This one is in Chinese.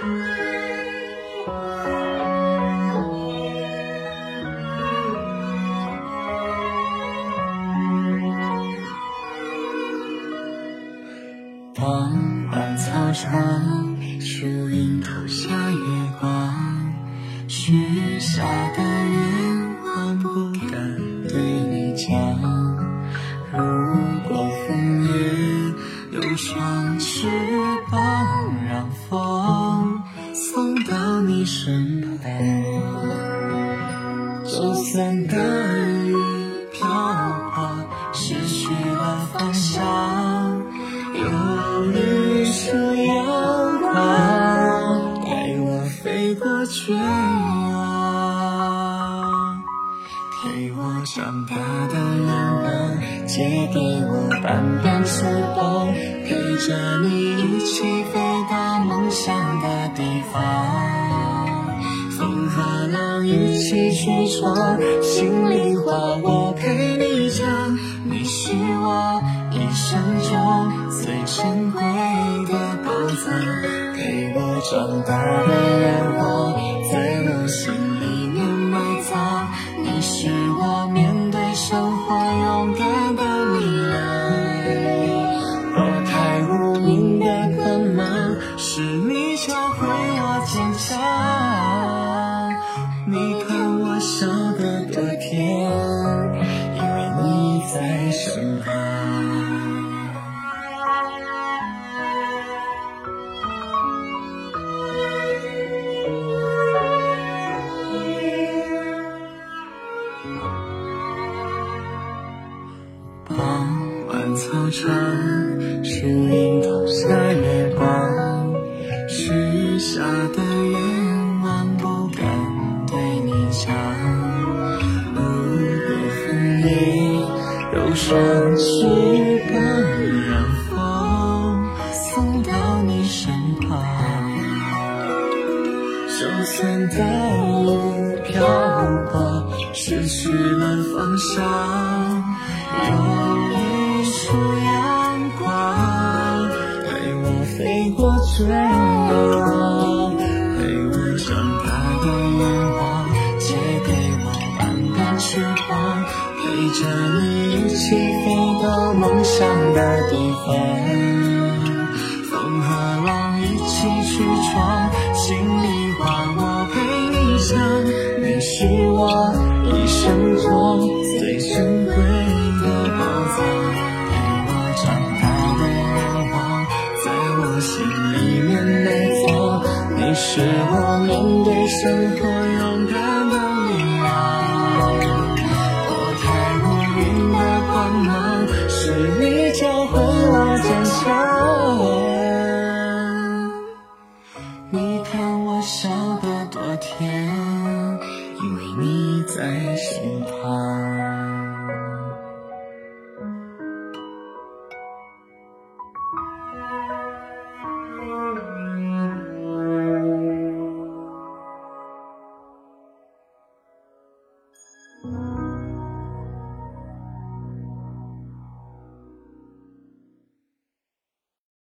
傍晚操场，树荫投下月光，许下的愿望不敢对你讲。如果枫叶有双翅膀，你身旁，就算大雨瓢泼，失去了方向。有一束阳光带我飞过绝望，陪我长大的愿望，借给我半边翅膀，陪着你一起飞一起去闯，心里话我陪你讲，你是我一生中。最珍贵的宝藏，陪我长大的愿望，在我心里面埋藏。你是我面对生活勇敢的力量。我太无名的光芒，是你教会我坚强。在身旁。傍晚操场，树荫投下月有双翅膀，让风送到你身旁，就算大雨瓢泼，失去了方向。有一束阳光陪我飞过绝望，陪我长大的愿望，借给我半边翅膀，陪着你一起飞到梦想的地方。风和浪一起去闯，心里话我陪你讲，你是我一生中最珍贵的宝藏，陪我长大的愿望，在我心里面埋藏。你是我面对生活勇敢笑得多甜因为你在身旁。